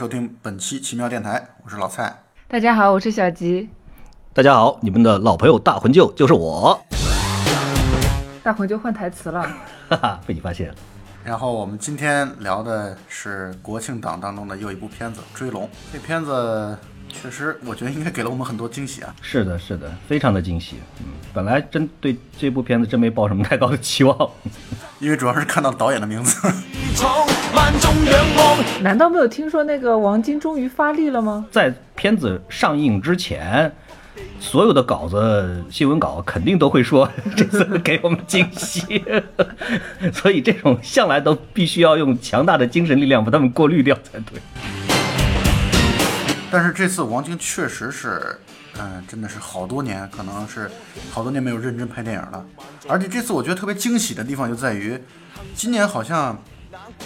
收听本期奇妙电台，我是老蔡。大家好，我是小吉。大家好，你们的老朋友大魂舅就是我。大魂舅换台词了，哈哈，被你发现了。然后我们今天聊的是国庆档当中的又一部片子《追龙》。这片子确实，我觉得应该给了我们很多惊喜啊。是的，是的，非常的惊喜。嗯，本来真对这部片子真没抱什么太高的期望，因为主要是看到导演的名字。难道没有听说那个王晶终于发力了吗？在片子上映之前。所有的稿子、新闻稿肯定都会说 这次给我们惊喜，所以这种向来都必须要用强大的精神力量把他们过滤掉才对。但是这次王晶确实是，嗯，真的是好多年，可能是好多年没有认真拍电影了。而且这次我觉得特别惊喜的地方就在于，今年好像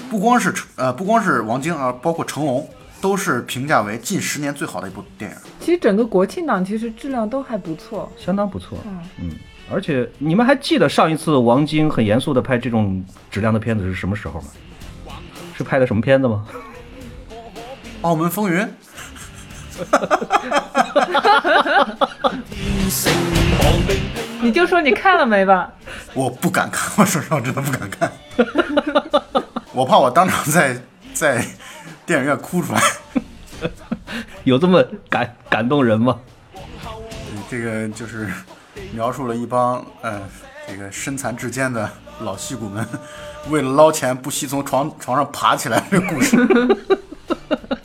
不光是呃不光是王晶啊，包括成龙。都是评价为近十年最好的一部电影。其实整个国庆档其实质量都还不错，相当不错。嗯嗯，而且你们还记得上一次王晶很严肃的拍这种质量的片子是什么时候吗？是拍的什么片子吗？澳门风云。你就说你看了没吧？我不敢看，我说实话，我真的不敢看。我怕我当场在在。电影院哭出来，有这么感感动人吗？这个就是描述了一帮呃这个身残志坚的老戏骨们，为了捞钱不惜从床床上爬起来的故事。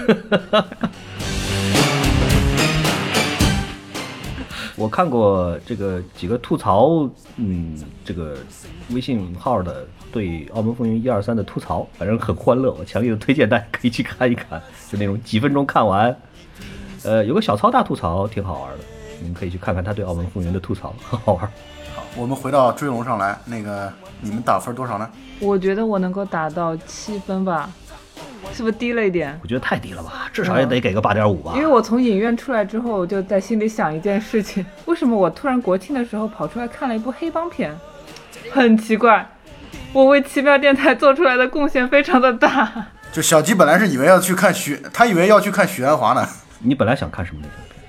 我看过这个几个吐槽，嗯，这个微信号的。对《澳门风云》一二三的吐槽，反正很欢乐，我强烈的推荐大家可以去看一看，就那种几分钟看完。呃，有个小操大吐槽，挺好玩的，你们可以去看看他对《澳门风云》的吐槽，很好玩。好，我们回到追龙上来，那个你们打分多少呢？我觉得我能够打到七分吧，是不是低了一点？我觉得太低了吧，至少也得给个八点五吧。因为我从影院出来之后，就在心里想一件事情：为什么我突然国庆的时候跑出来看了一部黑帮片？很奇怪。我为奇妙电台做出来的贡献非常的大。就小吉本来是以为要去看许，他以为要去看许鞍华呢。你本来想看什么类型片？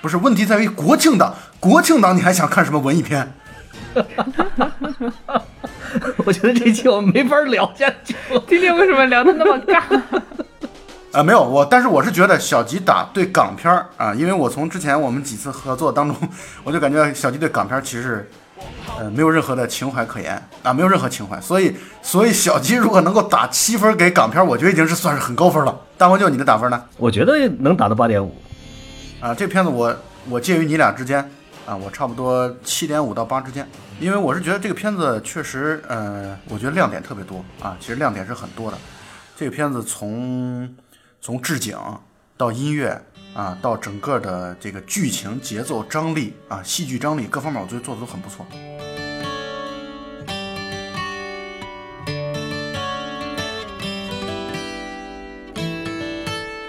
不是，问题在于国庆档，国庆档你还想看什么文艺片？我觉得这期我们没法聊下去。今天为什么聊的那么尬？啊，没有我，但是我是觉得小吉打对港片儿啊，因为我从之前我们几次合作当中，我就感觉小吉对港片其实。呃，没有任何的情怀可言啊，没有任何情怀，所以，所以小吉如果能够打七分给港片，我觉得已经是算是很高分了。大黄舅，你的打分呢？我觉得能打到八点五。啊，这片子我我介于你俩之间啊，我差不多七点五到八之间，因为我是觉得这个片子确实，呃，我觉得亮点特别多啊，其实亮点是很多的。这个片子从从置景到音乐。啊，到整个的这个剧情节奏张力啊，戏剧张力各方面，我觉得做的都很不错。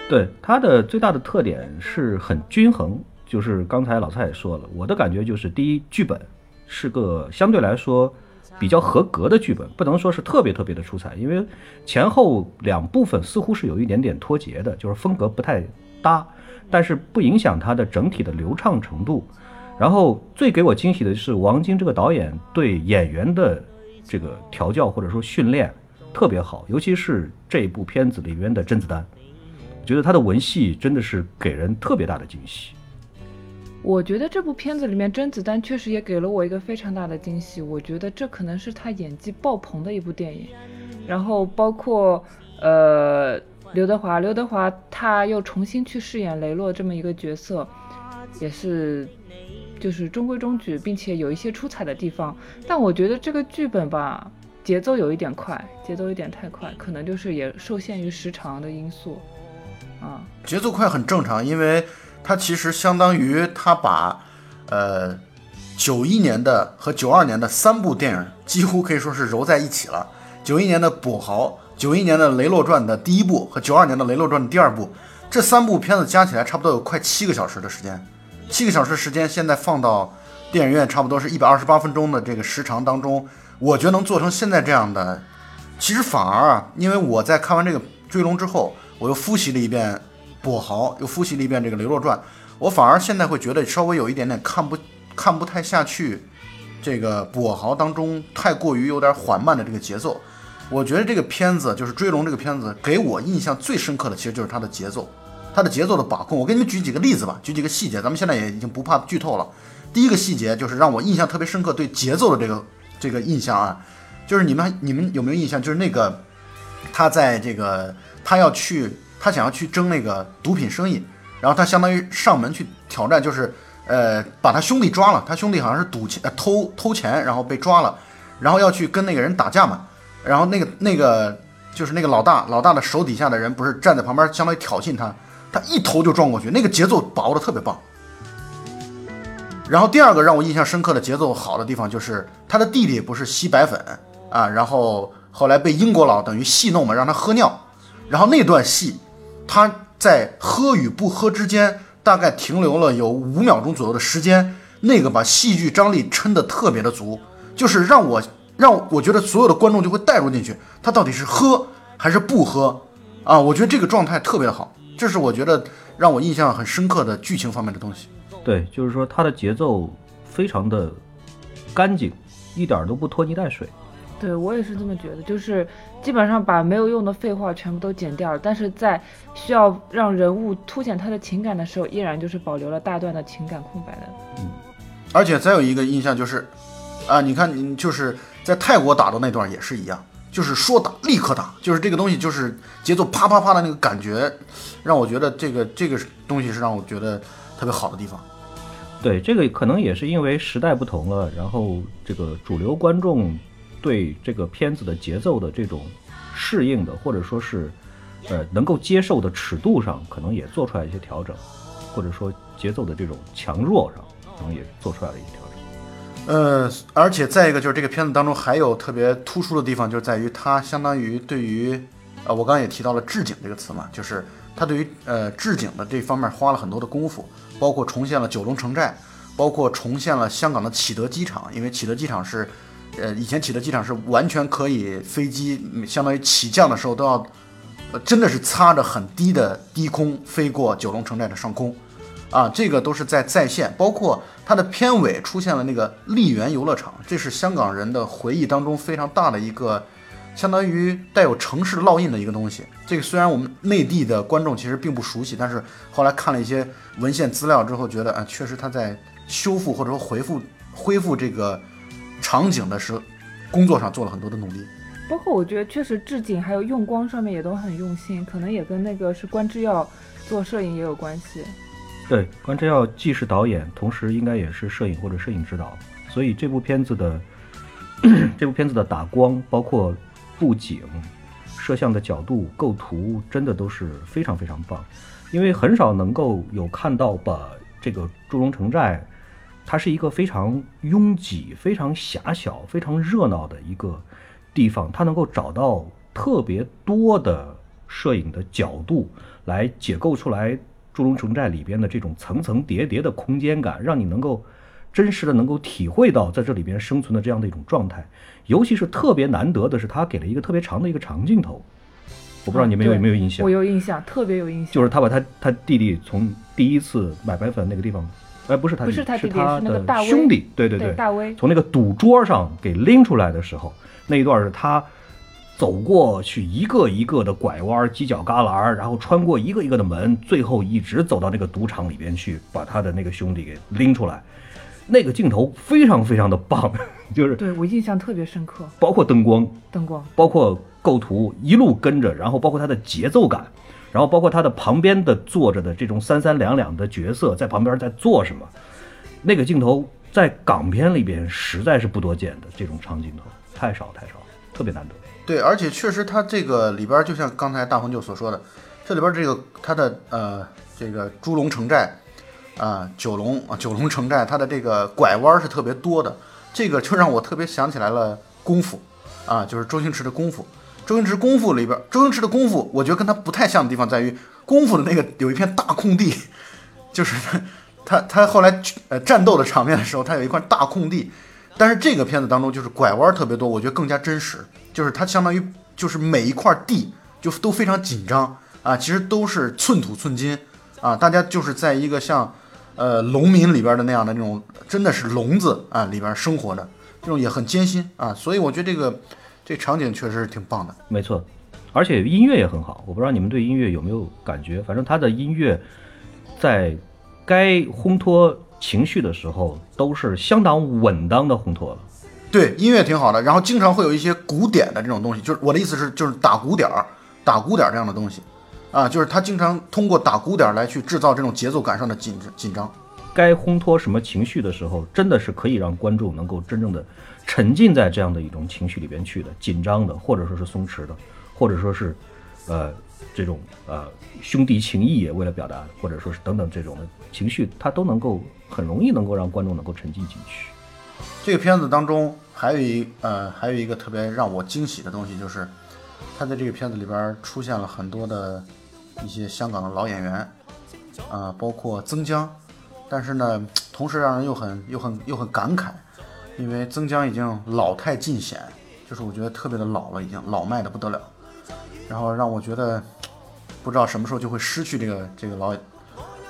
对它的最大的特点是很均衡，就是刚才老蔡也说了，我的感觉就是，第一，剧本是个相对来说比较合格的剧本，不能说是特别特别的出彩，因为前后两部分似乎是有一点点脱节的，就是风格不太搭。但是不影响它的整体的流畅程度。然后最给我惊喜的是王晶这个导演对演员的这个调教或者说训练特别好，尤其是这部片子里面的甄子丹，觉得他的文戏真的是给人特别大的惊喜。我觉得这部片子里面甄子丹确实也给了我一个非常大的惊喜，我觉得这可能是他演技爆棚的一部电影。然后包括呃。刘德华，刘德华他又重新去饰演雷洛这么一个角色，也是就是中规中矩，并且有一些出彩的地方。但我觉得这个剧本吧，节奏有一点快，节奏有点太快，可能就是也受限于时长的因素。啊，节奏快很正常，因为它其实相当于它把呃九一年的和九二年的三部电影几乎可以说是揉在一起了。九一年的《跛豪》。九一年的《雷洛传》的第一部和九二年的《雷洛传》的第二部，这三部片子加起来差不多有快七个小时的时间。七个小时时间现在放到电影院，差不多是一百二十八分钟的这个时长当中，我觉得能做成现在这样的其实反而啊，因为我在看完这个《追龙》之后，我又复习了一遍《跛豪》，又复习了一遍这个《雷洛传》，我反而现在会觉得稍微有一点点看不看不太下去，这个《跛豪》当中太过于有点缓慢的这个节奏。我觉得这个片子就是《追龙》这个片子，给我印象最深刻的其实就是它的节奏，它的节奏的把控。我给你们举几个例子吧，举几个细节，咱们现在也已经不怕剧透了。第一个细节就是让我印象特别深刻，对节奏的这个这个印象啊，就是你们你们有没有印象？就是那个他在这个他要去他想要去争那个毒品生意，然后他相当于上门去挑战，就是呃把他兄弟抓了，他兄弟好像是赌钱、呃、偷偷钱，然后被抓了，然后要去跟那个人打架嘛，然后那个那个就是那个老大，老大的手底下的人不是站在旁边，相当于挑衅他，他一头就撞过去，那个节奏把握的特别棒。然后第二个让我印象深刻的节奏好的地方，就是他的弟弟不是吸白粉啊，然后后来被英国佬等于戏弄嘛，让他喝尿，然后那段戏，他在喝与不喝之间大概停留了有五秒钟左右的时间，那个把戏剧张力撑得特别的足，就是让我让我觉得所有的观众就会带入进去，他到底是喝还是不喝啊？我觉得这个状态特别的好，这是我觉得让我印象很深刻的剧情方面的东西。对，就是说它的节奏非常的干净，一点都不拖泥带水。对我也是这么觉得，就是基本上把没有用的废话全部都剪掉了，但是在需要让人物凸显他的情感的时候，依然就是保留了大段的情感空白的。嗯，而且再有一个印象就是，啊，你看你就是在泰国打的那段也是一样，就是说打立刻打，就是这个东西就是节奏啪啪啪的那个感觉，让我觉得这个这个东西是让我觉得特别好的地方。对，这个可能也是因为时代不同了，然后这个主流观众对这个片子的节奏的这种适应的，或者说是呃能够接受的尺度上，可能也做出来一些调整，或者说节奏的这种强弱上，可能也做出来了一些调整。呃，而且再一个就是这个片子当中还有特别突出的地方，就在于它相当于对于呃，我刚刚也提到了置景这个词嘛，就是它对于呃置景的这方面花了很多的功夫。包括重现了九龙城寨，包括重现了香港的启德机场，因为启德机场是，呃，以前启德机场是完全可以飞机相当于起降的时候都要，呃，真的是擦着很低的低空飞过九龙城寨的上空，啊，这个都是在在线。包括它的片尾出现了那个丽园游乐场，这是香港人的回忆当中非常大的一个。相当于带有城市烙印的一个东西。这个虽然我们内地的观众其实并不熟悉，但是后来看了一些文献资料之后，觉得啊，确实他在修复或者说回复恢复这个场景的时候，工作上做了很多的努力。包括我觉得确实置景还有用光上面也都很用心，可能也跟那个是关之耀做摄影也有关系。对，关之耀既是导演，同时应该也是摄影或者摄影指导，所以这部片子的 这部片子的打光包括。布景、摄像的角度、构图，真的都是非常非常棒。因为很少能够有看到把这个祝融城寨，它是一个非常拥挤、非常狭小、非常热闹的一个地方，它能够找到特别多的摄影的角度来解构出来祝融城寨里边的这种层层叠叠的空间感，让你能够。真实的能够体会到在这里边生存的这样的一种状态，尤其是特别难得的是，他给了一个特别长的一个长镜头。我不知道你们有没有印象？我有印象，特别有印象。就是他把他他弟弟从第一次买白粉那个地方，哎，不是他，不是他弟弟，是那个大兄弟，对对对，大威。从那个赌桌上给拎出来的时候，那一段是他走过去一个一个的拐弯、犄角旮旯，然后穿过一个一个的门，最后一直走到那个赌场里边去，把他的那个兄弟给拎出来。那个镜头非常非常的棒，就是对我印象特别深刻，包括灯光，灯光，包括构图，一路跟着，然后包括它的节奏感，然后包括他的旁边的坐着的这种三三两两的角色在旁边在做什么，那个镜头在港片里边实在是不多见的，这种长镜头太少太少，特别难得。对，而且确实它这个里边就像刚才大红舅所说的，这里边这个它的呃这个猪龙城寨。啊，九龙啊，九龙城寨，它的这个拐弯是特别多的，这个就让我特别想起来了功夫，啊，就是周星驰的功夫。周星驰功夫里边，周星驰的功夫，我觉得跟他不太像的地方在于，功夫的那个有一片大空地，就是他他他后来呃战斗的场面的时候，他有一块大空地，但是这个片子当中就是拐弯特别多，我觉得更加真实，就是它相当于就是每一块地就都非常紧张啊，其实都是寸土寸金啊，大家就是在一个像呃农民里边的那样的那种，真的是笼子啊里边生活的，这种也很艰辛啊，所以我觉得这个这场景确实是挺棒的。没错，而且音乐也很好。我不知道你们对音乐有没有感觉，反正他的音乐在该烘托情绪的时候，都是相当稳当的烘托了。对，音乐挺好的，然后经常会有一些鼓点的这种东西，就是我的意思是，就是打鼓点儿、打鼓点儿这样的东西，啊，就是他经常通过打鼓点儿来去制造这种节奏感上的紧紧张。该烘托什么情绪的时候，真的是可以让观众能够真正的沉浸在这样的一种情绪里边去的，紧张的，或者说是松弛的，或者说是，呃，这种呃兄弟情谊也为了表达，或者说是等等这种情绪，它都能够很容易能够让观众能够沉浸进去。这个片子当中还有一呃还有一个特别让我惊喜的东西，就是他在这个片子里边出现了很多的一些香港的老演员，啊、包括曾江，但是呢，同时让人又很又很又很感慨，因为曾江已经老态尽显，就是我觉得特别的老了，已经老迈的不得了，然后让我觉得不知道什么时候就会失去这个这个老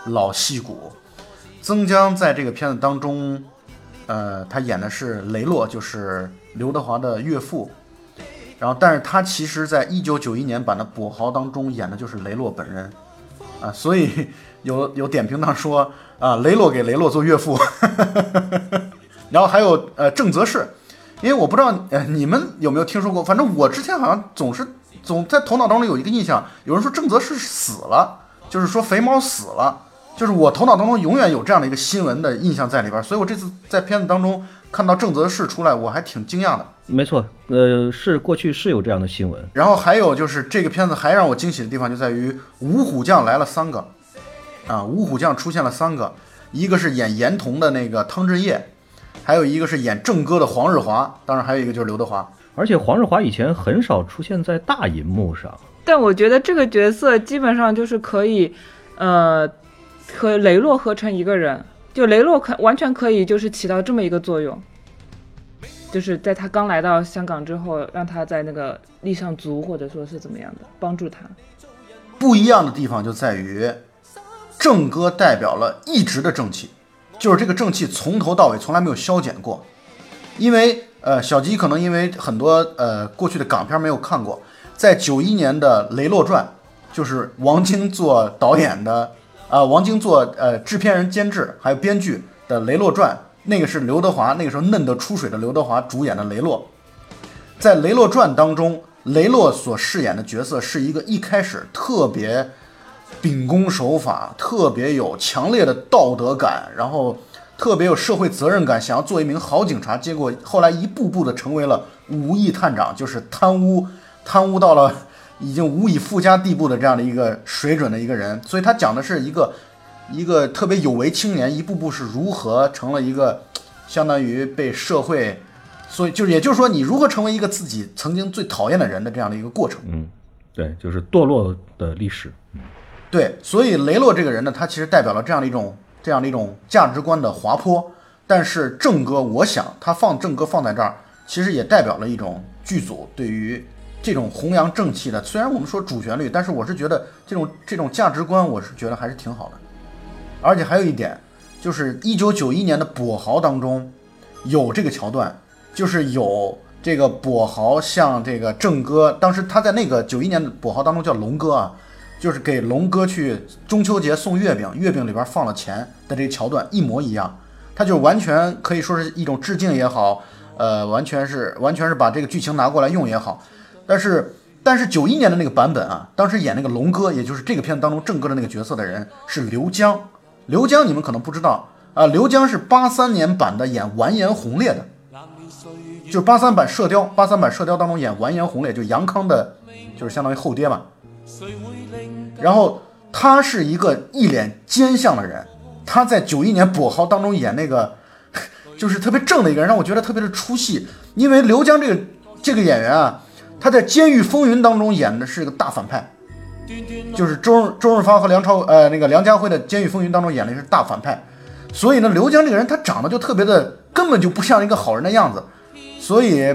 老戏骨。曾江在这个片子当中，呃，他演的是雷洛，就是刘德华的岳父。然后，但是他其实在一九九一年版的《跛豪》当中演的就是雷洛本人，啊，所以有有点评当说啊，雷洛给雷洛做岳父。然后还有呃郑则仕，因为我不知道呃你们有没有听说过，反正我之前好像总是总在头脑当中有一个印象，有人说郑则仕死了，就是说肥猫死了，就是我头脑当中永远有这样的一个新闻的印象在里边，所以我这次在片子当中看到郑则仕出来，我还挺惊讶的。没错，呃，是过去是有这样的新闻，然后还有就是这个片子还让我惊喜的地方就在于五虎将来了三个，啊，五虎将出现了三个，一个是演严童的那个汤镇业，还有一个是演正哥的黄日华，当然还有一个就是刘德华。而且黄日华以前很少出现在大银幕上。但我觉得这个角色基本上就是可以，呃，和雷洛合成一个人，就雷洛可完全可以就是起到这么一个作用，就是在他刚来到香港之后，让他在那个立上足，或者说是怎么样的，帮助他。不一样的地方就在于，正哥代表了一直的正气，就是这个正气从头到尾从来没有消减过。因为呃，小吉可能因为很多呃过去的港片没有看过，在九一年的《雷洛传》，就是王晶做导演的，啊、王晶做呃制片人、监制还有编剧的《雷洛传》，那个是刘德华那个时候嫩得出水的刘德华主演的雷洛。在《雷洛传》当中，雷洛所饰演的角色是一个一开始特别秉公守法、特别有强烈的道德感，然后特别有社会责任感，想要做一名好警察，结果后来一步步的成为了无义探长，就是贪污，贪污到了已经无以复加地步的这样的一个水准的一个人。所以他讲的是一个一个特别有为青年，一步步是如何成了一个相当于被社会。所以就是，也就是说，你如何成为一个自己曾经最讨厌的人的这样的一个过程。嗯，对，就是堕落的历史。嗯对，所以雷洛这个人呢，他其实代表了这样的一种这样的一种价值观的滑坡。但是正哥，我想他放正哥放在这儿，其实也代表了一种剧组对于这种弘扬正气的。虽然我们说主旋律，但是我是觉得这种这种价值观，我是觉得还是挺好的。而且还有一点，就是一九九一年的《跛豪》当中有这个桥段，就是有这个跛豪向这个正哥，当时他在那个九一年的跛豪当中叫龙哥啊，就是给龙哥去中秋节送月饼，月饼里边放了钱的这个桥段一模一样，他就完全可以说是一种致敬也好，呃，完全是完全是把这个剧情拿过来用也好，但是但是九一年的那个版本啊，当时演那个龙哥，也就是这个片子当中正哥的那个角色的人是刘江，刘江你们可能不知道啊，刘江是八三年版的演完颜洪烈的。就是八三版《射雕》，八三版《射雕》当中演完颜洪烈，就杨康的，就是相当于后爹嘛。然后他是一个一脸奸相的人，他在九一年《跛豪》当中演那个，就是特别正的一个人，让我觉得特别的出戏。因为刘江这个这个演员啊，他在《监狱风云》当中演的是一个大反派，就是周周润发和梁朝呃那个梁家辉的《监狱风云》当中演的是大反派，所以呢，刘江这个人他长得就特别的，根本就不像一个好人的样子。所以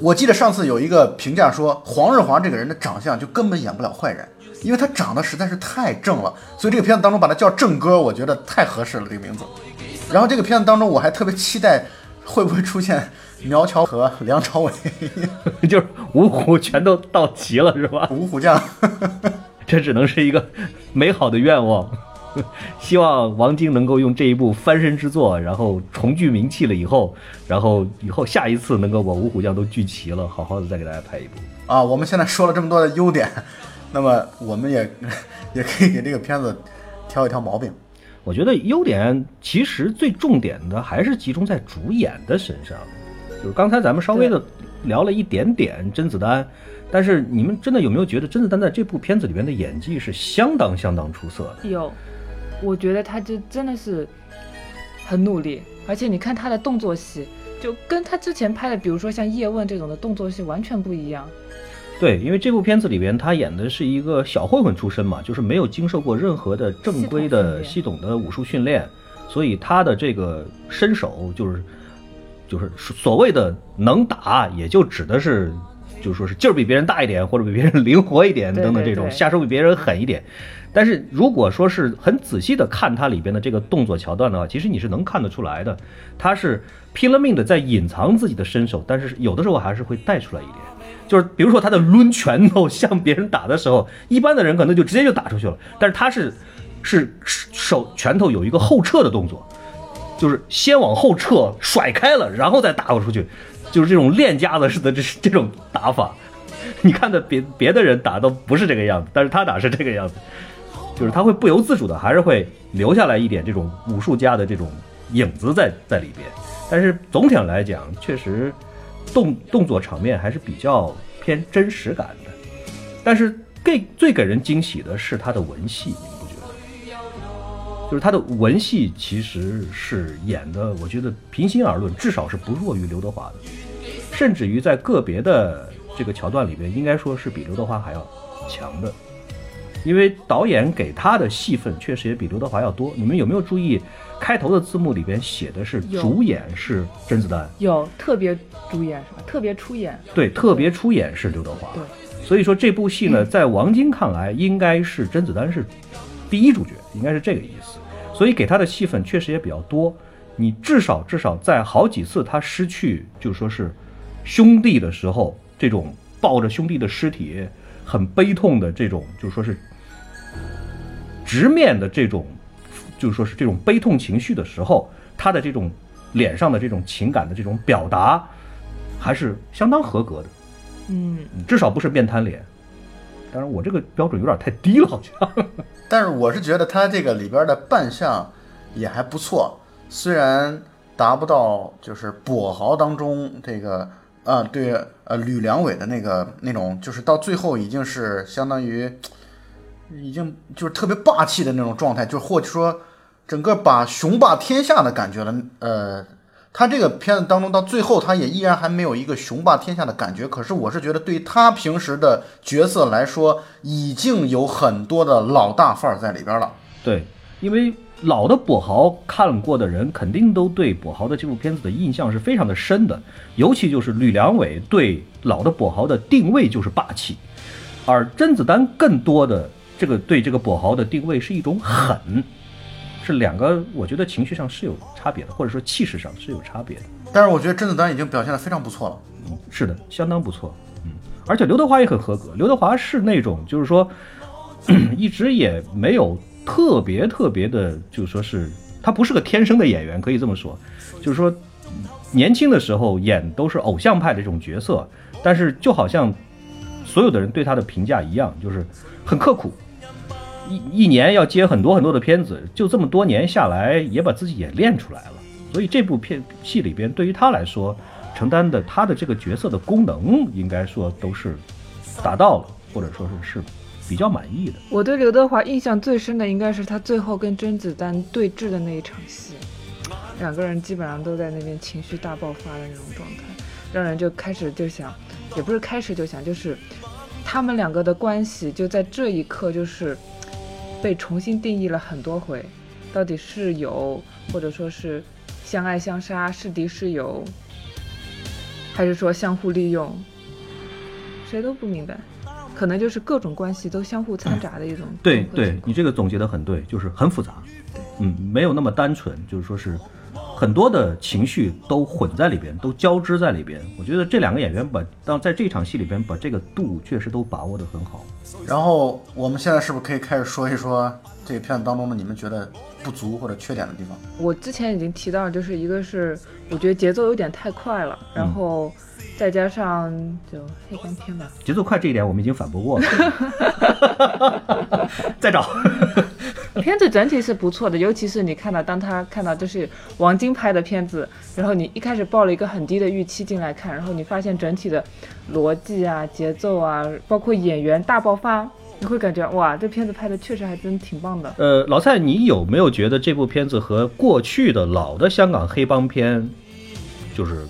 我记得上次有一个评价说，黄日华这个人的长相就根本演不了坏人，因为他长得实在是太正了，所以这个片子当中把他叫正哥，我觉得太合适了这个名字。然后这个片子当中，我还特别期待会不会出现苗侨和梁朝伟、就是五虎全都到齐了，是吧？五虎将。这只能是一个美好的愿望。希望王晶能够用这一部翻身之作，然后重聚名气了以后，然后以后下一次能够把五虎将都聚齐了，好好的再给大家拍一部。啊，我们现在说了这么多的优点，那么我们也 也可以给这个片子挑一挑毛病。我觉得优点其实最重点的还是集中在主演的身上，就是刚才咱们稍微的聊了一点点甄子丹，但是你们真的有没有觉得甄子丹在这部片子里边的演技是相当相当出色的？有，我觉得他这真的是很努力，而且你看他的动作戏，就跟他之前拍的，比如说像叶问这种的动作戏完全不一样。对，因为这部片子里边他演的是一个小混混出身嘛，就是没有经受过任何的正规的系统的武术训练，所以他的这个身手就是就是所谓的能打，也就指的是就说是劲儿比别人大一点，或者比别人灵活一点等等这种，下手比别人狠一点。但是如果说是很仔细的看它里边的这个动作桥段的话，其实你是能看得出来的，他是拼了命的在隐藏自己的身手，但是有的时候还是会带出来一点。就是比如说他的抡拳头向别人打的时候，一般的人可能就直接就打出去了，但是他是是手拳头有一个后撤的动作，就是先往后撤甩开了，然后再打过出去，就是这种练家子似的这这种打法。你看的别别的人打都不是这个样子，但是他打是这个样子，就是他会不由自主的还是会留下来一点这种武术家的这种影子在在里边。但是总体上来讲，确实。动动作场面还是比较偏真实感的，但是给最给人惊喜的是他的文戏，就是他的文戏其实是演的，我觉得平心而论，至少是不弱于刘德华的，甚至于在个别的这个桥段里边，应该说是比刘德华还要强的。因为导演给他的戏份确实也比刘德华要多。你们有没有注意，开头的字幕里边写的是主演是甄子丹，有特别主演是吧？特别出演，对，特别出演是刘德华。对，所以说这部戏呢，在王晶看来，应该是甄子丹是第一主角，应该是这个意思。所以给他的戏份确实也比较多。你至少至少在好几次他失去就说是兄弟的时候，这种抱着兄弟的尸体很悲痛的这种，就说是。直面的这种，就是说是这种悲痛情绪的时候，他的这种脸上的这种情感的这种表达，还是相当合格的。嗯，至少不是面瘫脸。当然，我这个标准有点太低了，好像。但是我是觉得他这个里边的扮相也还不错，虽然达不到就是跛豪当中这个啊，对呃吕良伟的那个那种，就是到最后已经是相当于。已经就是特别霸气的那种状态，就或者说整个把雄霸天下的感觉了。呃，他这个片子当中到最后，他也依然还没有一个雄霸天下的感觉。可是我是觉得，对他平时的角色来说，已经有很多的老大范儿在里边了。对，因为老的跛豪看过的人，肯定都对跛豪的这部片子的印象是非常的深的。尤其就是吕良伟对老的跛豪的定位就是霸气，而甄子丹更多的。这个对这个跛豪的定位是一种狠，是两个，我觉得情绪上是有差别的，或者说气势上是有差别的。但是我觉得甄子丹已经表现的非常不错了，嗯，是的，相当不错，嗯，而且刘德华也很合格。刘德华是那种就是说，一直也没有特别特别的，就是说是他不是个天生的演员，可以这么说，就是说年轻的时候演都是偶像派的这种角色，但是就好像所有的人对他的评价一样，就是很刻苦。一一年要接很多很多的片子，就这么多年下来，也把自己也练出来了。所以这部片戏里边，对于他来说，承担的他的这个角色的功能，应该说都是达到了，或者说是是比较满意的。我对刘德华印象最深的，应该是他最后跟甄子丹对峙的那一场戏，两个人基本上都在那边情绪大爆发的那种状态，让人就开始就想，也不是开始就想，就是他们两个的关系就在这一刻就是。被重新定义了很多回，到底是友，或者说是相爱相杀，是敌是友，还是说相互利用？谁都不明白，可能就是各种关系都相互掺杂的一种对对，你这个总结的很对，就是很复杂，嗯，没有那么单纯，就是说是很多的情绪都混在里边，都交织在里边。我觉得这两个演员把当在这场戏里边把这个度确实都把握得很好。然后我们现在是不是可以开始说一说这个片子当中的你们觉得不足或者缺点的地方？我之前已经提到，就是一个是我觉得节奏有点太快了，然后再加上就黑帮片吧，节奏快这一点我们已经反驳过了，再找。片子整体是不错的，尤其是你看到当他看到就是王晶拍的片子，然后你一开始抱了一个很低的预期进来看，然后你发现整体的逻辑啊、节奏啊，包括演员大爆发，你会感觉哇，这片子拍的确实还真挺棒的。呃，老蔡，你有没有觉得这部片子和过去的老的香港黑帮片，就是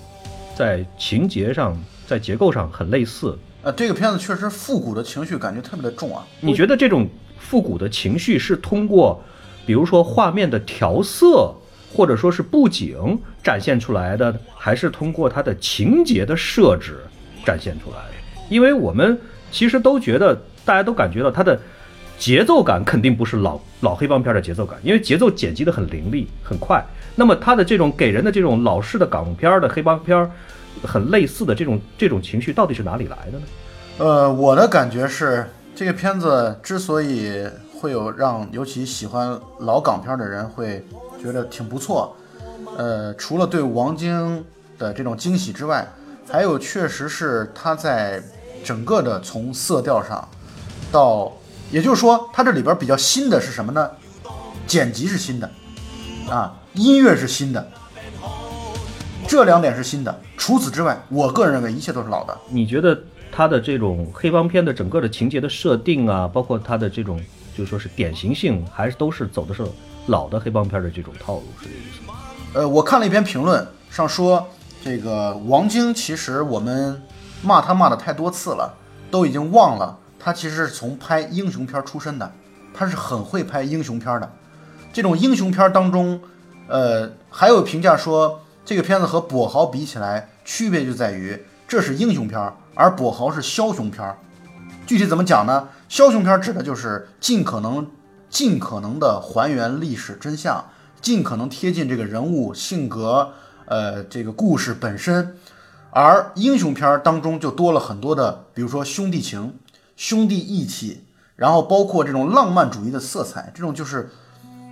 在情节上、在结构上很类似？呃，这个片子确实复古的情绪感觉特别的重啊。你觉得这种复古的情绪是通过，比如说画面的调色，或者说是布景展现出来的，还是通过它的情节的设置展现出来的？因为我们其实都觉得，大家都感觉到它的节奏感肯定不是老老黑帮片的节奏感，因为节奏剪辑的很凌厉、很快。那么它的这种给人的这种老式的港片的黑帮片，很类似的这种这种情绪，到底是哪里来的呢？呃，我的感觉是，这个片子之所以会有让尤其喜欢老港片的人会觉得挺不错，呃，除了对王晶的这种惊喜之外，还有确实是他在整个的从色调上到，也就是说，它这里边比较新的是什么呢？剪辑是新的，啊，音乐是新的，这两点是新的。除此之外，我个人认为一切都是老的。你觉得它的这种黑帮片的整个的情节的设定啊，包括它的这种就说是典型性，还是都是走的是老的黑帮片的这种套路，是这个意思吗？呃，我看了一篇评论上说，这个王晶其实我们骂他骂的太多次了，都已经忘了他其实是从拍英雄片出身的，他是很会拍英雄片的。这种英雄片当中，呃，还有评价说这个片子和跛豪比起来，区别就在于这是英雄片，而跛豪是枭雄片。具体怎么讲呢？枭雄片指的就是尽可能尽可能的还原历史真相，尽可能贴近这个人物性格，呃，这个故事本身。而英雄片当中就多了很多的，比如说兄弟情、兄弟义气，然后包括这种浪漫主义的色彩，这种就是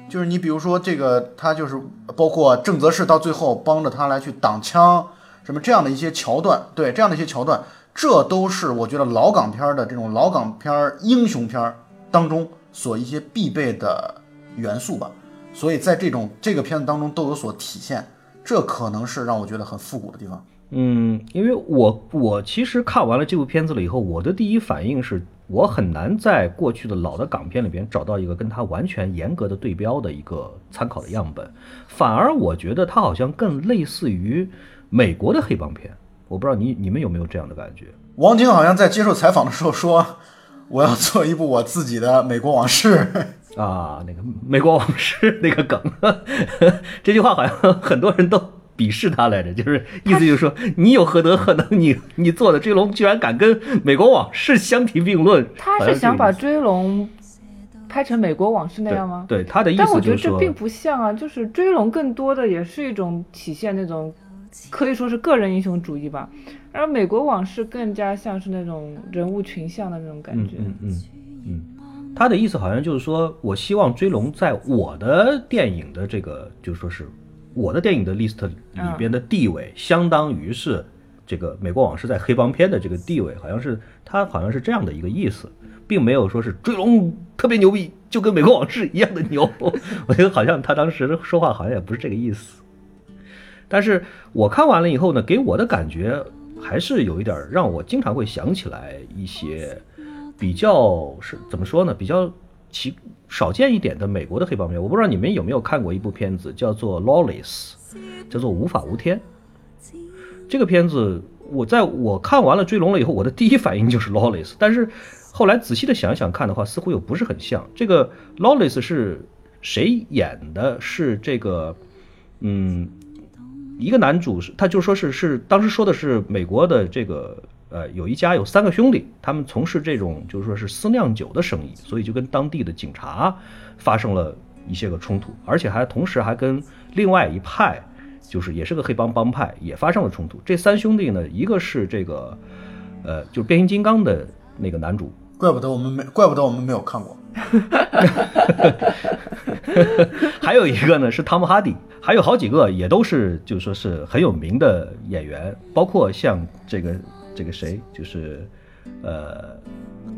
就是你比如说这个他就是包括郑则仕到最后帮着他来去挡枪，什么这样的一些桥段，对这样的一些桥段，这都是我觉得老港片的这种老港片英雄片当中所一些必备的元素吧。所以在这种这个片子当中都有所体现，这可能是让我觉得很复古的地方。嗯，因为我我其实看完了这部片子了以后，我的第一反应是我很难在过去的老的港片里边找到一个跟它完全严格的对标的一个参考的样本，反而我觉得它好像更类似于美国的黑帮片。我不知道你你们有没有这样的感觉？王晶好像在接受采访的时候说：“我要做一部我自己的美国往事。啊，那个美国往事 那个梗，这句话好像很多人都鄙视他来着，就是意思就是说，你有何德何能，你你做的追龙居然敢跟美国往事相提并论？他是想把追龙拍成美国往事那样吗？对对他的意但我思就是说，觉得这并不像啊，就是追龙更多的也是一种体现那种可以说是个人英雄主义吧，而美国往事更加像是那种人物群像的那种感嗯觉。嗯嗯嗯，他的意思好像就是说，我希望追龙在我的电影的这个，就是说是我的电影的 list 里边的地位，相当于是这个美国往事在黑帮片的这个地位，好像是他好像是这样的一个意思，并没有说是追龙特别牛逼，就跟美国往事一样的牛。我觉得好像他当时说话好像也不是这个意思。但是我看完了以后呢，给我的感觉还是有一点让我经常会想起来一些比较是怎么说呢，比较奇少见一点的美国的黑帮片。我不知道你们有没有看过一部片子，叫做《Lawless》，叫做《无法无天》。这个片子我在我看完了《追龙》了以后，我的第一反应就是《Lawless》，但是后来仔细的想想看的话，似乎又不是很像。这个《Lawless》是谁演的？是这个，嗯。一个男主是，他就说是是当时说的是美国的这个呃有一家有三个兄弟，他们从事这种就是说是私酿酒的生意，所以就跟当地的警察发生了一些个冲突，而且还同时还跟另外一派就是也是个黑帮帮派也发生了冲突。这三兄弟呢，一个是这个呃就是变形金刚的那个男主，怪不得我们没，怪不得我们没有看过。还有一个呢是汤姆哈迪，还有好几个也都是就是说是很有名的演员，包括像这个这个谁，就是呃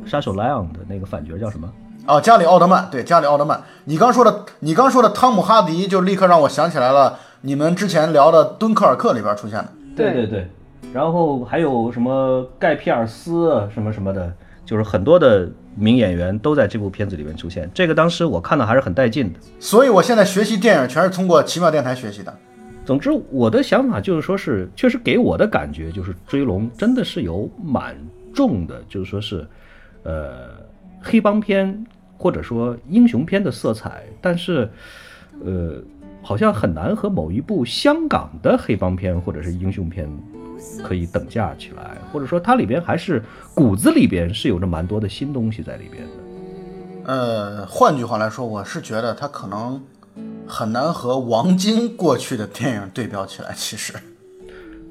杀手莱昂的那个反角叫什么？哦，加里奥特曼，对，加里奥特曼。你刚说的，你刚说的汤姆哈迪，就立刻让我想起来了，你们之前聊的《敦刻尔克》里边出现的。对对对，然后还有什么盖皮尔斯啊什么什么的，就是很多的名演员都在这部片子里面出现。这个当时我看的还是很带劲的。所以我现在学习电影全是通过奇妙电台学习的。总之，我的想法就是说是，确实给我的感觉就是《追龙》真的是有蛮重的，就是说是，呃，黑帮片或者说英雄片的色彩，但是，呃，好像很难和某一部香港的黑帮片或者是英雄片可以等价起来，或者说它里边还是骨子里边是有着蛮多的新东西在里边的。呃，换句话来说，我是觉得他可能很难和王晶过去的电影对标起来。其实，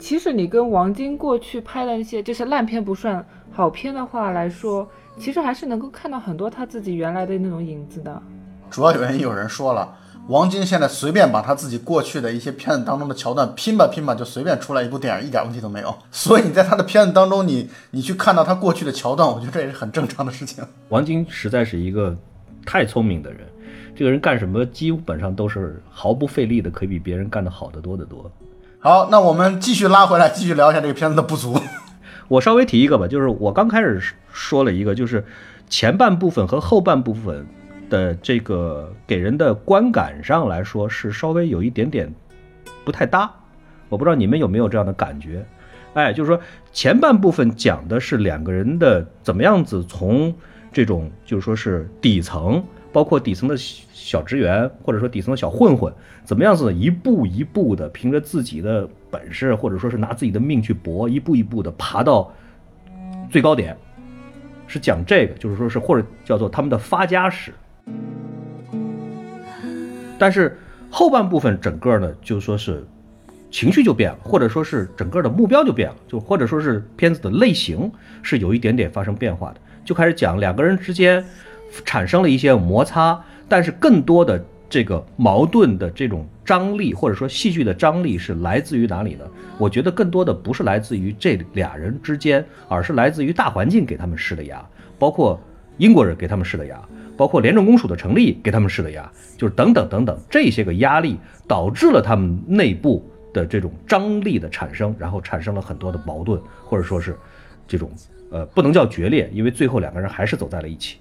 其实你跟王晶过去拍的那些，就是烂片不算好片的话来说，其实还是能够看到很多他自己原来的那种影子的。主要原因有人说了，王晶现在随便把他自己过去的一些片子当中的桥段拼吧拼吧，就随便出来一部电影，一点问题都没有。所以你在他的片子当中，你你去看到他过去的桥段，我觉得这也是很正常的事情。王晶实在是一个太聪明的人，这个人干什么基本上都是毫不费力的，可以比别人干得好得多得多。好，那我们继续拉回来，继续聊一下这个片子的不足。我稍微提一个吧，就是我刚开始说了一个，就是前半部分和后半部分的这个给人的观感上来说是稍微有一点点不太搭。我不知道你们有没有这样的感觉？哎，就是说前半部分讲的是两个人的怎么样子从这种就是说是底层，包括底层的小职员或者说底层的小混混，怎么样子一步一步的凭着自己的本事或者说是拿自己的命去搏，一步一步的爬到最高点，是讲这个，就是说是或者叫做他们的发家史。但是后半部分整个呢，就说是情绪就变了，或者说是整个的目标就变了，就或者说是片子的类型是有一点点发生变化的，就开始讲两个人之间产生了一些摩擦，但是更多的这个矛盾的这种张力，或者说戏剧的张力是来自于哪里呢？我觉得更多的不是来自于这俩人之间，而是来自于大环境给他们施的压，包括英国人给他们施的压。包括廉政公署的成立给他们施的压，就是等等等等这些个压力，导致了他们内部的这种张力的产生，然后产生了很多的矛盾，或者说是这种呃不能叫决裂，因为最后两个人还是走在了一起。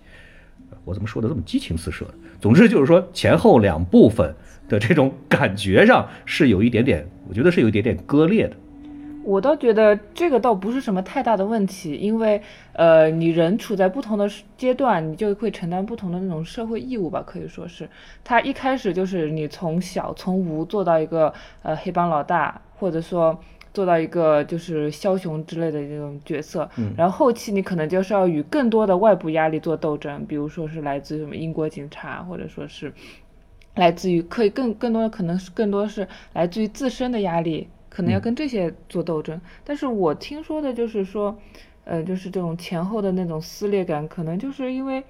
我怎么说的这么激情四射？总之就是说前后两部分的这种感觉上是有一点点，我觉得是有一点点割裂的。我倒觉得这个倒不是什么太大的问题，因为呃，你人处在不同的阶段，你就会承担不同的那种社会义务吧，可以说是。他一开始就是你从小从无做到一个呃黑帮老大，或者说做到一个就是枭雄之类的这种角色，然后后期你可能就是要与更多的外部压力做斗争，比如说是来自什么英国警察，或者说是来自于可以更更多的可能是更多是来自于自身的压力。可能要跟这些做斗争，但是我听说的就是说，呃，就是这种前后的那种撕裂感，可能就是因为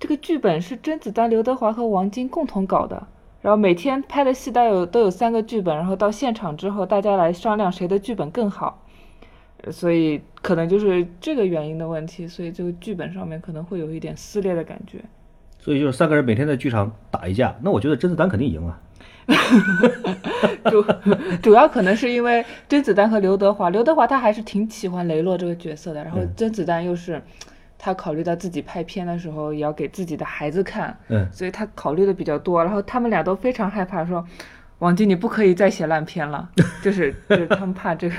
这个剧本是甄子丹、刘德华和王晶共同搞的，然后每天拍的戏都有都有三个剧本，然后到现场之后大家来商量谁的剧本更好，所以可能就是这个原因的问题，所以这个剧本上面可能会有一点撕裂的感觉。所以就是三个人每天在剧场打一架，那我觉得甄子丹肯定赢啊。主主要可能是因为甄子丹和刘德华，刘德华他还是挺喜欢雷洛这个角色的，然后甄子丹又是他考虑到自己拍片的时候也要给自己的孩子看，嗯，所以他考虑的比较多，然后他们俩都非常害怕说，王晶你不可以再写烂片了，就是就是他们怕这个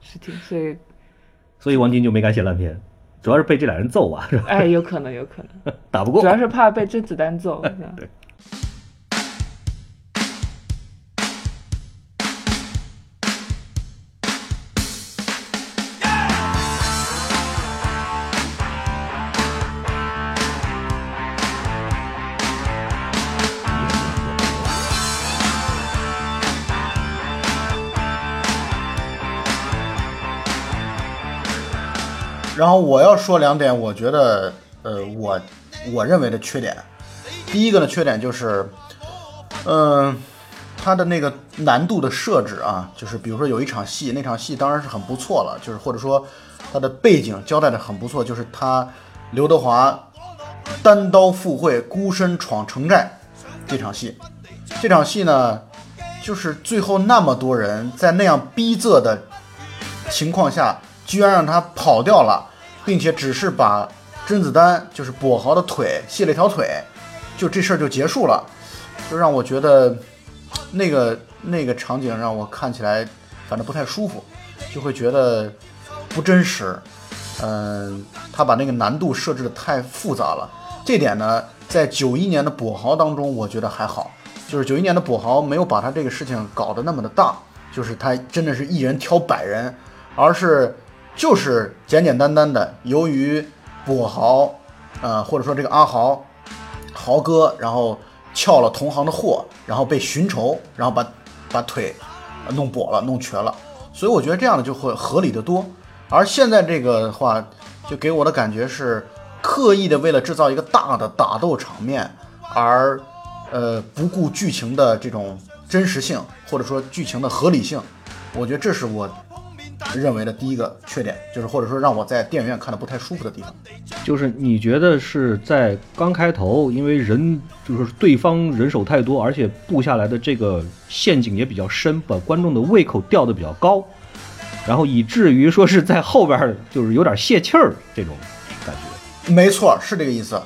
事情，所以。所以王晶就没敢写烂片，主要是被这俩人揍啊，是吧？哎，有可能有可能 打不过，主要是怕被甄子丹揍，对。然后我要说两点，我觉得呃，我我认为的缺点。第一个呢，缺点就是，嗯、它的那个难度的设置啊，就是比如说有一场戏，那场戏当然是很不错了，就是或者说它的背景交代的很不错，就是他刘德华单刀赴会、孤身闯城寨这场戏。这场戏呢，就是最后那么多人在那样逼仄的情况下，居然让他跑掉了，并且只是把甄子丹就是跛豪的腿卸了一条腿，就这事儿就结束了，就让我觉得那个那个场景让我看起来反正不太舒服，就会觉得不真实。嗯，他把那个难度设置的太复杂了，这点呢，在九一年的跛豪当中，我觉得还好，就是九一年的跛豪没有把他这个事情搞得那么的大，就是他真的是一人挑百人，而是就是简简单单的，由于跛豪，呃，或者说这个阿豪，豪哥，然后撬了同行的货，然后被寻仇，然后把把腿弄跛了，弄瘸了，所以我觉得这样的就会合理的多。而现在这个的话，就给我的感觉是刻意的为了制造一个大的打斗场面，而呃不顾剧情的这种真实性，或者说剧情的合理性，我觉得这是我认为的第一个缺点，就是或者说让我在电影院看的不太舒服的地方。就是你觉得是在刚开头，因为人就是对方人手太多，而且布下来的这个陷阱也比较深，把观众的胃口吊得比较高，然后以至于说是在后边儿就是有点泄气儿这种感觉。没错，是这个意思，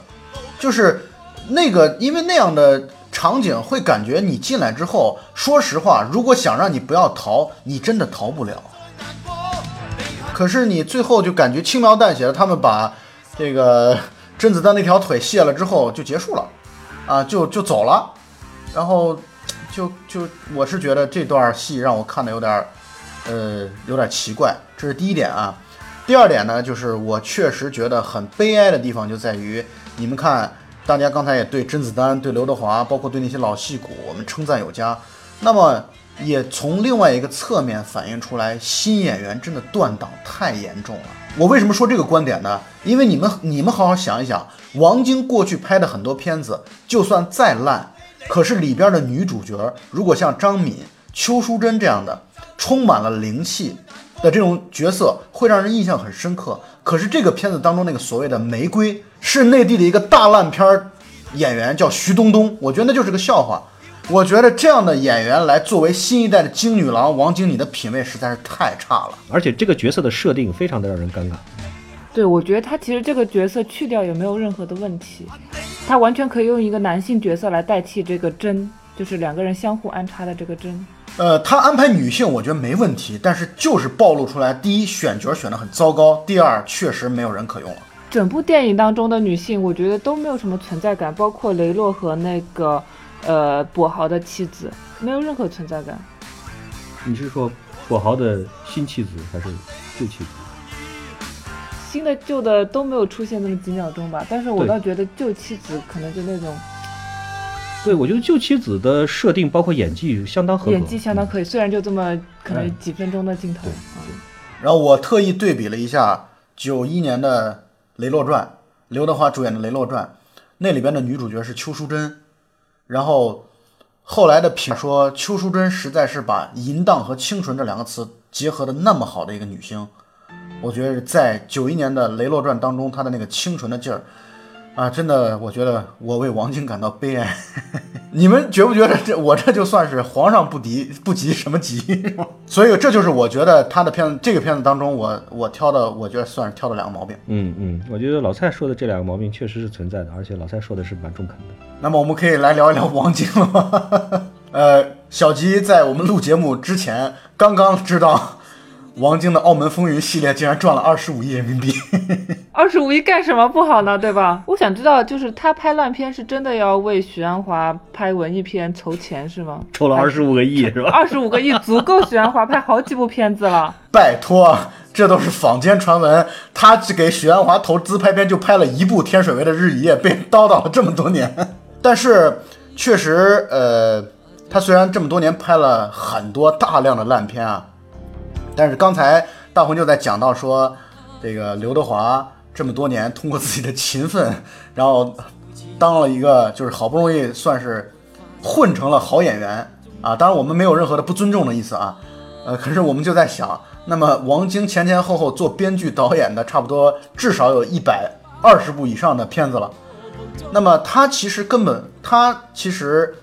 就是那个，因为那样的场景会感觉你进来之后，说实话，如果想让你不要逃，你真的逃不了。可是你最后就感觉轻描淡写的，他们把这个 甄子丹那条腿卸了之后就结束了，啊，就就走了，然后就就我是觉得这段戏让我看的有点，呃，有点奇怪，这是第一点啊。第二点呢，就是我确实觉得很悲哀的地方就在于，你们看，大家刚才也对甄子丹、对刘德华，包括对那些老戏骨，我们称赞有加。那么也从另外一个侧面反映出来，新演员真的断档太严重了。我为什么说这个观点呢？因为你们你们好好想一想，王晶过去拍的很多片子，就算再烂，可是里边的女主角如果像张敏、邱淑贞这样的，充满了灵气的这种角色，会让人印象很深刻。可是这个片子当中那个所谓的玫瑰，是内地的一个大烂片演员，叫徐冬冬，我觉得那就是个笑话。我觉得这样的演员来作为新一代的金女郎，王晶，你的品味实在是太差了。而且这个角色的设定非常的让人尴尬。对，我觉得他其实这个角色去掉也没有任何的问题，他完全可以用一个男性角色来代替这个真，就是两个人相互安插的这个真。呃，他安排女性，我觉得没问题，但是就是暴露出来，第一选角选得很糟糕，第二确实没有人可用了。整部电影当中的女性，我觉得都没有什么存在感，包括雷洛和那个呃跛豪的妻子，没有任何存在感。你是说跛豪的新妻子还是旧妻子？新的旧的都没有出现那么几秒钟吧，但是我倒觉得旧妻子可能就那种对，我觉得旧妻子的设定包括演技相当合格，演技相当可以，虽然就这么可能嗯几分钟的镜头啊。然后我特意对比了一下九一年的《雷洛传》，刘德华主演的《雷洛传》，那里边的女主角是邱淑贞，然后后来的评说邱淑贞实在是把淫荡和清纯这两个词结合的那么好的一个女星，我觉得在九一年的《雷洛传》当中，她的那个清纯的劲儿。啊，真的，我觉得我为王晶感到悲哀。你们觉不觉得这我这就算是皇上不敌不急什么急？所以这就是我觉得他的片子这个片子当中我，我挑的，我觉得算是挑的两个毛病。嗯嗯，我觉得老蔡说的这两个毛病确实是存在的，而且老蔡说的是蛮中肯的。那么我们可以来聊一聊王晶了吗？呃，小吉在我们录节目之前刚刚知道，王晶的《澳门风云》系列竟然赚了二十五亿人民币。二十五亿干什么不好呢？对吧？我想知道，就是他拍烂片是真的要为许鞍华拍文艺片筹钱是吗？筹了二十五个亿 是吧？二十五个亿足够许鞍华拍好几部片子了。拜托，这都是坊间传闻。他只给许鞍华投资拍片，就拍了一部《天水围的日与夜》，被叨叨了这么多年。但是确实，呃，他虽然这么多年拍了很多大量的烂片啊，但是刚才大红就在讲到说，这个刘德华这么多年通过自己的勤奋，然后当了一个就是好不容易算是混成了好演员啊。当然我们没有任何的不尊重的意思啊，呃，可是我们就在想，那么王晶前前后后做编剧导演的差不多至少有一百二十部以上的片子了，那么他其实根本他其实。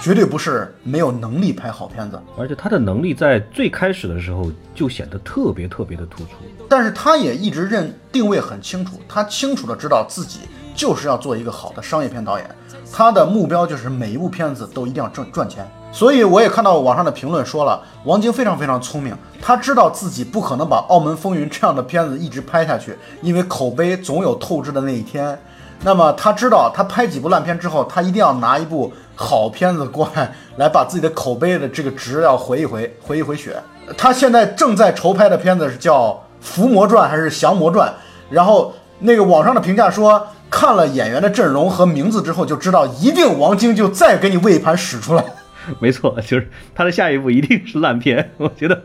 绝对不是没有能力拍好片子，而且他的能力在最开始的时候就显得特别特别的突出。但是他也一直认定位很清楚，他清楚的知道自己就是要做一个好的商业片导演，他的目标就是每一部片子都一定要赚赚钱。所以我也看到网上的评论说了，王晶非常非常聪明，他知道自己不可能把《澳门风云》这样的片子一直拍下去，因为口碑总有透支的那一天。那么他知道，他拍几部烂片之后，他一定要拿一部。好片子过来，来把自己的口碑的这个值要回一回，回一回血。他现在正在筹拍的片子是叫《伏魔传》还是《降魔传》？然后那个网上的评价说，看了演员的阵容和名字之后，就知道一定王晶就再给你喂一盘屎出来。没错，就是他的下一部一定是烂片。我觉得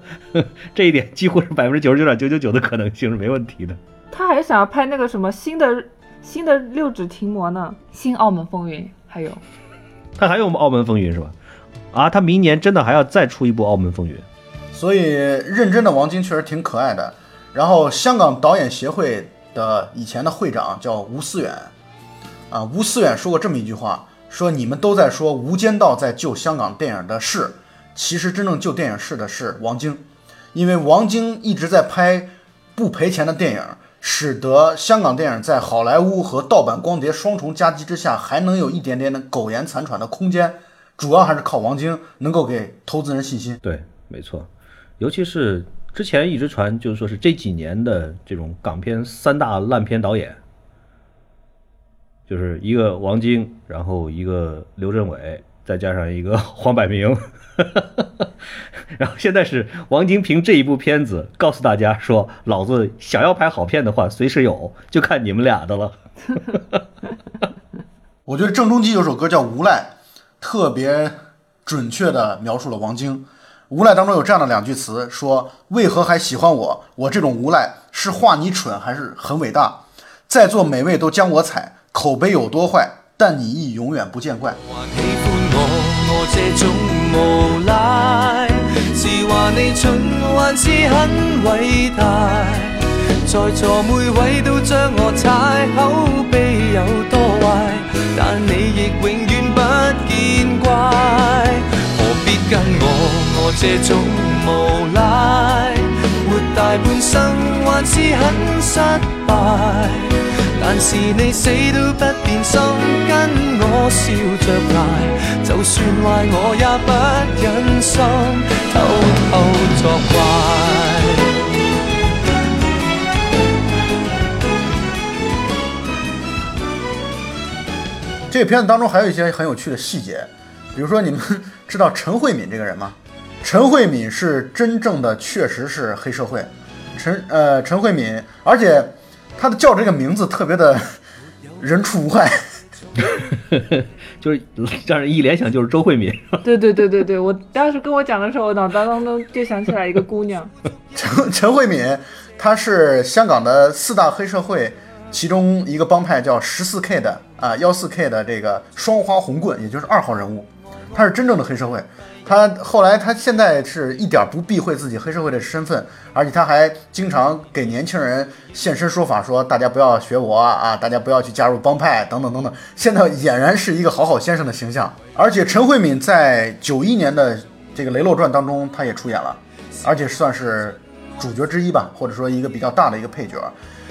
这一点几乎是百分之九十九点九九九的可能性是没问题的。他还想要拍那个什么新的新的六指停魔呢？新澳门风云还有。他还有《澳门风云》是吧？啊，他明年真的还要再出一部《澳门风云》，所以认真的王晶确实挺可爱的。然后香港导演协会的以前的会长叫吴思远，啊，吴思远说过这么一句话：说你们都在说《无间道》在救香港电影的事，其实真正救电影事的是王晶，因为王晶一直在拍不赔钱的电影。使得香港电影在好莱坞和盗版光碟双重夹击之下，还能有一点点的苟延残喘的空间，主要还是靠王晶能够给投资人信心。对，没错，尤其是之前一直传，就是说是这几年的这种港片三大烂片导演，就是一个王晶，然后一个刘镇伟，再加上一个 黄百鸣。然后现在是王晶凭这一部片子告诉大家说：“老子想要拍好片的话，随时有，就看你们俩的了。”我觉得郑中基有首歌叫《无赖》，特别准确地描述了王晶。《无赖》当中有这样的两句词：说为何还喜欢我？我这种无赖是画你蠢，还是很伟大？在座每位都将我踩，口碑有多坏，但你亦永远不见怪。无赖，是话你蠢还是很伟大？在座每位都将我踩，口碑有多坏，但你亦永远不见怪。何必跟我我这种无赖，大半生还是很失败？但是你死都不变心，跟我笑着挨，就算坏我也不忍心偷偷作怪。这个片子当中还有一些很有趣的细节，比如说你们知道陈慧敏这个人吗？陈慧敏是真正的，确实是黑社会。陈呃陈慧敏，而且。他的叫这个名字特别的 人畜无害，就是让人一联想就是周慧敏。对对对对对，我当时跟我讲的时候，我脑袋当中就想起来一个姑娘，陈陈慧敏，她是香港的四大黑社会其中一个帮派，叫十四 K 的啊幺四 K 的这个双花红棍，也就是二号人物，他是真正的黑社会。他后来，他现在是一点不避讳自己黑社会的身份，而且他还经常给年轻人现身说法，说大家不要学我啊，大家不要去加入帮派等等等等。现在俨然是一个好好先生的形象。而且陈慧敏在九一年的这个《雷洛传》当中，他也出演了，而且算是主角之一吧，或者说一个比较大的一个配角。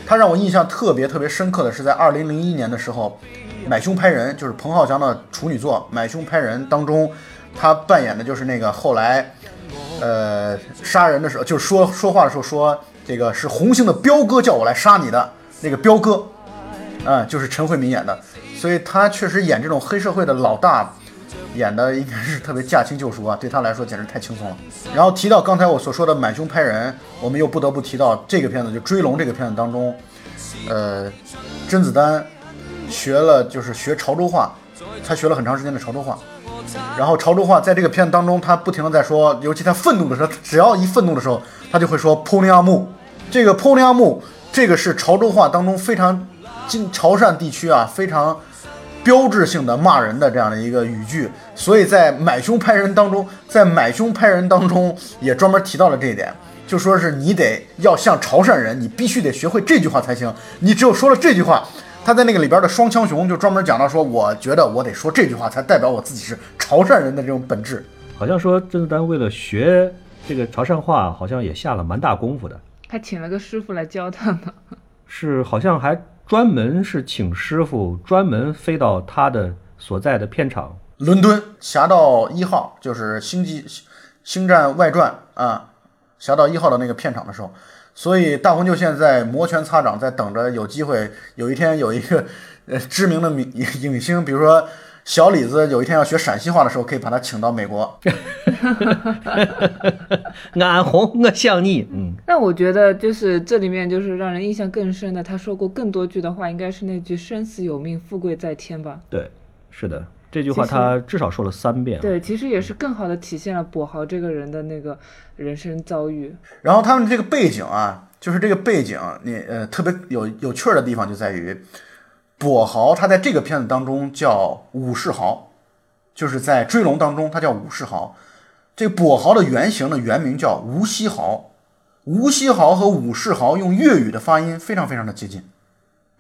他让我印象特别特别深刻的是在二零零一年的时候，《买凶拍人》就是彭浩翔的处女作《买凶拍人》当中。他扮演的就是那个后来，呃，杀人的时候，就是说说话的时候说这个是红星的彪哥叫我来杀你的那个彪哥，嗯，就是陈慧敏演的，所以他确实演这种黑社会的老大，演的应该是特别驾轻就熟啊，对他来说简直太轻松了。然后提到刚才我所说的买凶拍人，我们又不得不提到这个片子，就追龙这个片子当中，呃，甄子丹学了就是学潮州话，他学了很长时间的潮州话。然后潮州话在这个片子当中，他不停的在说，尤其他愤怒的时候，只要一愤怒的时候，他就会说“扑灵阿木”。这个“扑灵阿木”这个是潮州话当中非常经潮汕地区啊非常标志性的骂人的这样的一个语句，所以在买凶拍人当中，在买凶拍人当中也专门提到了这一点，就说是你得要像潮汕人，你必须得学会这句话才行，你只有说了这句话。他在那个里边的双枪熊就专门讲到说，我觉得我得说这句话才代表我自己是潮汕人的这种本质。好像说甄子丹为了学这个潮汕话，好像也下了蛮大功夫的，他请了个师傅来教他呢。是好像还专门是请师傅专门飞到他的所在的片场。伦敦《侠盗一号》就是《星际星战外传》啊，《侠盗一号》的那个片场的时候，所以大红就现在摩拳擦掌，在等着有机会，有一天有一个呃知名的影影星，比如说小李子，有一天要学陕西话的时候，可以把他请到美国。俺红，我想你。嗯，那我觉得就是这里面就是让人印象更深的，他说过更多句的话，应该是那句“生死有命，富贵在天”吧？对，是的，这句话他至少说了三遍。对，其实也是更好的体现了跛豪这个人的那个人生遭遇。然后他们这个背景啊，就是这个背景，你呃特别有有趣儿的地方就在于，跛豪他在这个片子当中叫武士豪，就是在《追龙》当中他叫武士豪。这个跛豪的原型呢，原名叫吴锡豪，吴锡豪和武士豪用粤语的发音非常非常的接近，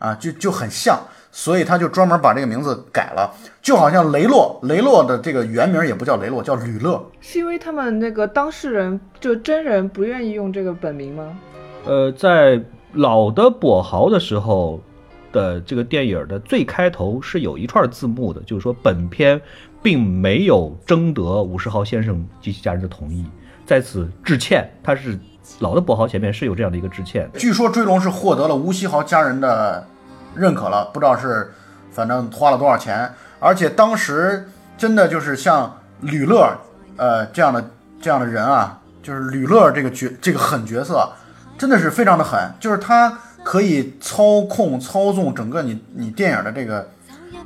啊，就就很像，所以他就专门把这个名字改了，就好像雷洛，雷洛的这个原名也不叫雷洛，叫吕乐。是因为他们那个当事人就真人不愿意用这个本名吗？呃，在老的跛豪的时候的这个电影的最开头是有一串字幕的，就是说本片并没有征得五十豪先生及其家人的同意，在此致歉。他是老的跛豪前面是有这样的一个致歉。据说追龙是获得了吴锡豪家人的认可了，不知道是反正花了多少钱，而且当时真的就是像吕乐，呃这样的这样的人啊，就是吕乐这个角这个狠角色，真的是非常的狠，就是他可以操控操纵整个你你电影的这个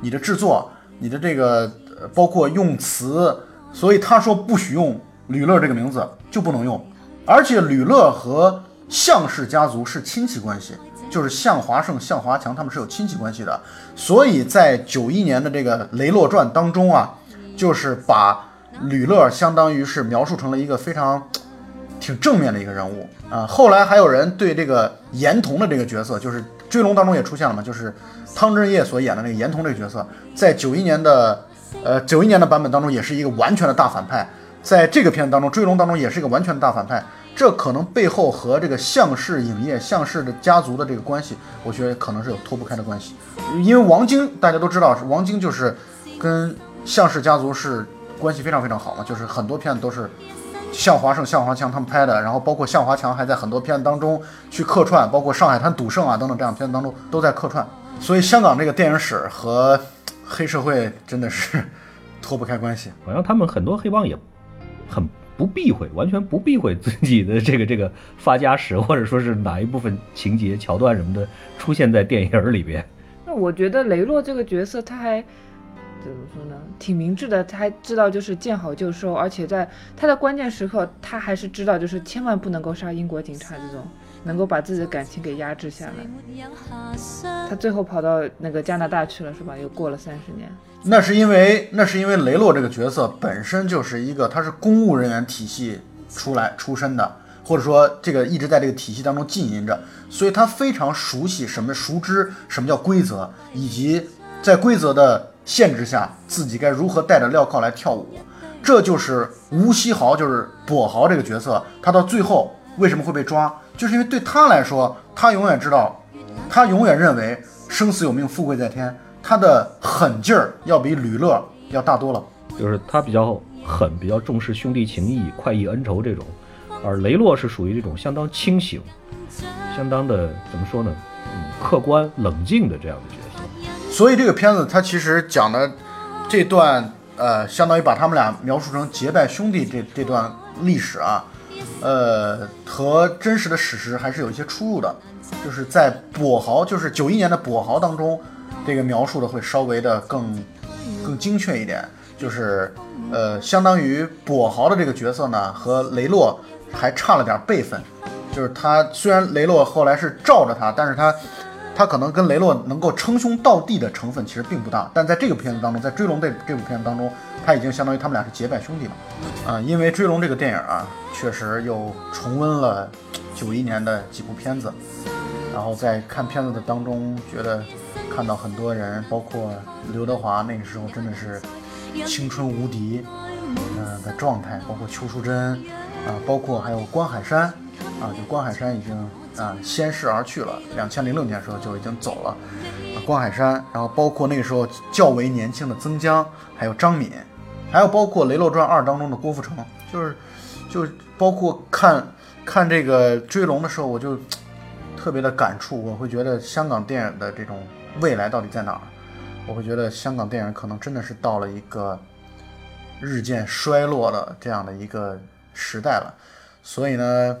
你的制作，你的这个呃包括用词，所以他说不许用吕乐这个名字就不能用，而且吕乐和项氏家族是亲戚关系，就是向华胜、向华强他们是有亲戚关系的，所以在九一年的这个《雷洛传》当中啊，就是把吕乐相当于是描述成了一个非常挺正面的一个人物。啊。后来还有人对这个严童的这个角色，就是《追龙》当中也出现了嘛，就是汤镇业所演的那个严童这个角色，在九一年的呃九一年的版本当中也是一个完全的大反派，在这个片子当中，《追龙》当中也是一个完全的大反派。这可能背后和这个项氏影业、项氏的家族的这个关系，我觉得可能是有脱不开的关系。因为王晶大家都知道，王晶就是跟项氏家族是关系非常非常好嘛，就是很多片子都是向华胜、向华强他们拍的，然后包括向华强还在很多片子当中去客串，包括《上海滩赌圣》啊等等这样片子当中都在客串。所以香港这个电影史和黑社会真的是脱不开关系。好像他们很多黑帮也很不避讳，完全不避讳自己的这个这个发家史，或者说是哪一部分情节桥段什么的出现在电影里边。那我觉得雷洛这个角色他还怎么说呢？挺明智的，他还知道就是见好就收，而且在他的关键时刻，他还是知道就是千万不能够杀英国警察这种，能够把自己的感情给压制下来。他最后跑到那个加拿大去了，是吧？又过了三十年。那是因为那是因为雷洛这个角色本身就是一个他是公务人员体系出来出身的，或者说这个一直在这个体系当中浸淫着，所以他非常熟悉什么熟知什么叫规则，以及在规则的限制下自己该如何带着镣铐来跳舞。这就是吴锡豪，就是跛豪这个角色，他到最后为什么会被抓，就是因为对他来说，他永远知道，他永远认为生死有命，富贵在天。他的狠劲儿要比吕乐要大多了。就是他比较狠，比较重视兄弟情谊、快意恩仇这种，而雷洛是属于这种相当清醒、相当的怎么说呢？嗯，客观冷静的这样的角色。所以这个片子它其实讲的这段，呃，相当于把他们俩描述成结拜兄弟这这段历史啊，呃，和真实的史实还是有一些出入的。就是在跛豪，就是九一年的跛豪当中，这个描述的会稍微的更更精确一点。就是呃，相当于跛豪的这个角色呢，和雷洛还差了点辈分。就是他虽然雷洛后来是罩着他，但是他他可能跟雷洛能够称兄道弟的成分其实并不大。但在这个片子当中，在《追龙》这这部片子当中，他已经相当于他们俩是结拜兄弟了。啊、因为《追龙》这个电影啊，确实又重温了九一年的几部片子，然后在看片子的当中，觉得看到很多人，包括刘德华那个时候真的是青春无敌，呃的状态，包括邱淑贞啊、包括还有关海山啊，就关海山已经啊先逝而去了，两千零六年的时候就已经走了，啊关海山，然后包括那个时候较为年轻的曾江，还有张敏，还有包括《雷洛传二》当中的郭富城，就是就包括看看这个《追龙》的时候，我就特别的感触，我会觉得香港电影的这种未来到底在哪儿？我会觉得香港电影可能真的是到了一个日渐衰落的这样的一个时代了。所以呢，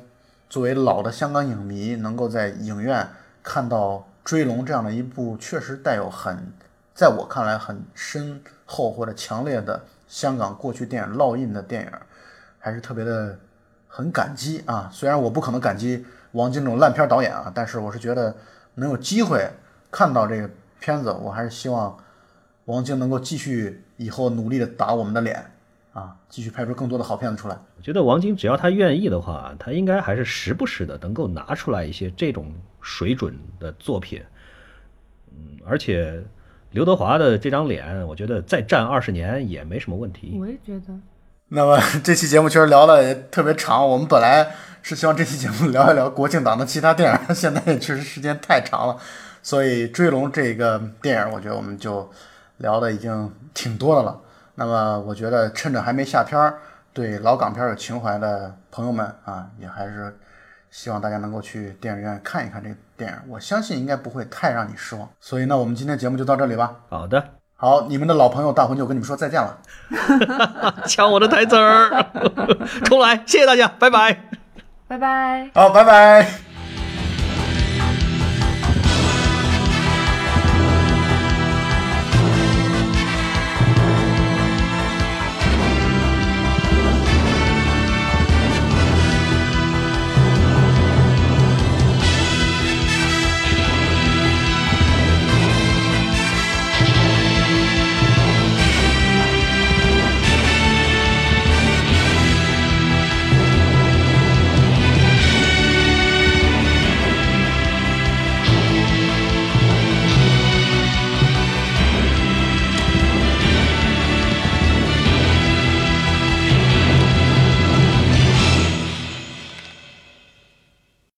作为老的香港影迷，能够在影院看到《追龙》这样的一部确实带有很，在我看来很深厚或者强烈的香港过去电影烙印的电影，还是特别的很感激啊。虽然我不可能感激王晶这种烂片导演啊，但是我是觉得能有机会看到这个片子，我还是希望王晶能够继续以后努力的打我们的脸啊，继续拍出更多的好片子出来。我觉得王晶只要他愿意的话，他应该还是时不时的能够拿出来一些这种水准的作品。嗯，而且刘德华的这张脸，我觉得再站二十年也没什么问题。我也觉得，那么 这期节目确实聊的也特别长，我们本来是希望这期节目聊一聊国庆档的其他电影，现在也确实时间太长了，所以《追龙》这个电影，我觉得我们就聊的已经挺多的了。那么我觉得趁着还没下片儿，对老港片儿有情怀的朋友们啊，也还是希望大家能够去电影院看一看这个电影，我相信应该不会太让你失望。所以呢，我们今天节目就到这里吧。好的，好，你们的老朋友大魂就跟你们说再见了。抢我的台词儿，重来，谢谢大家，拜拜。拜拜。好，拜拜。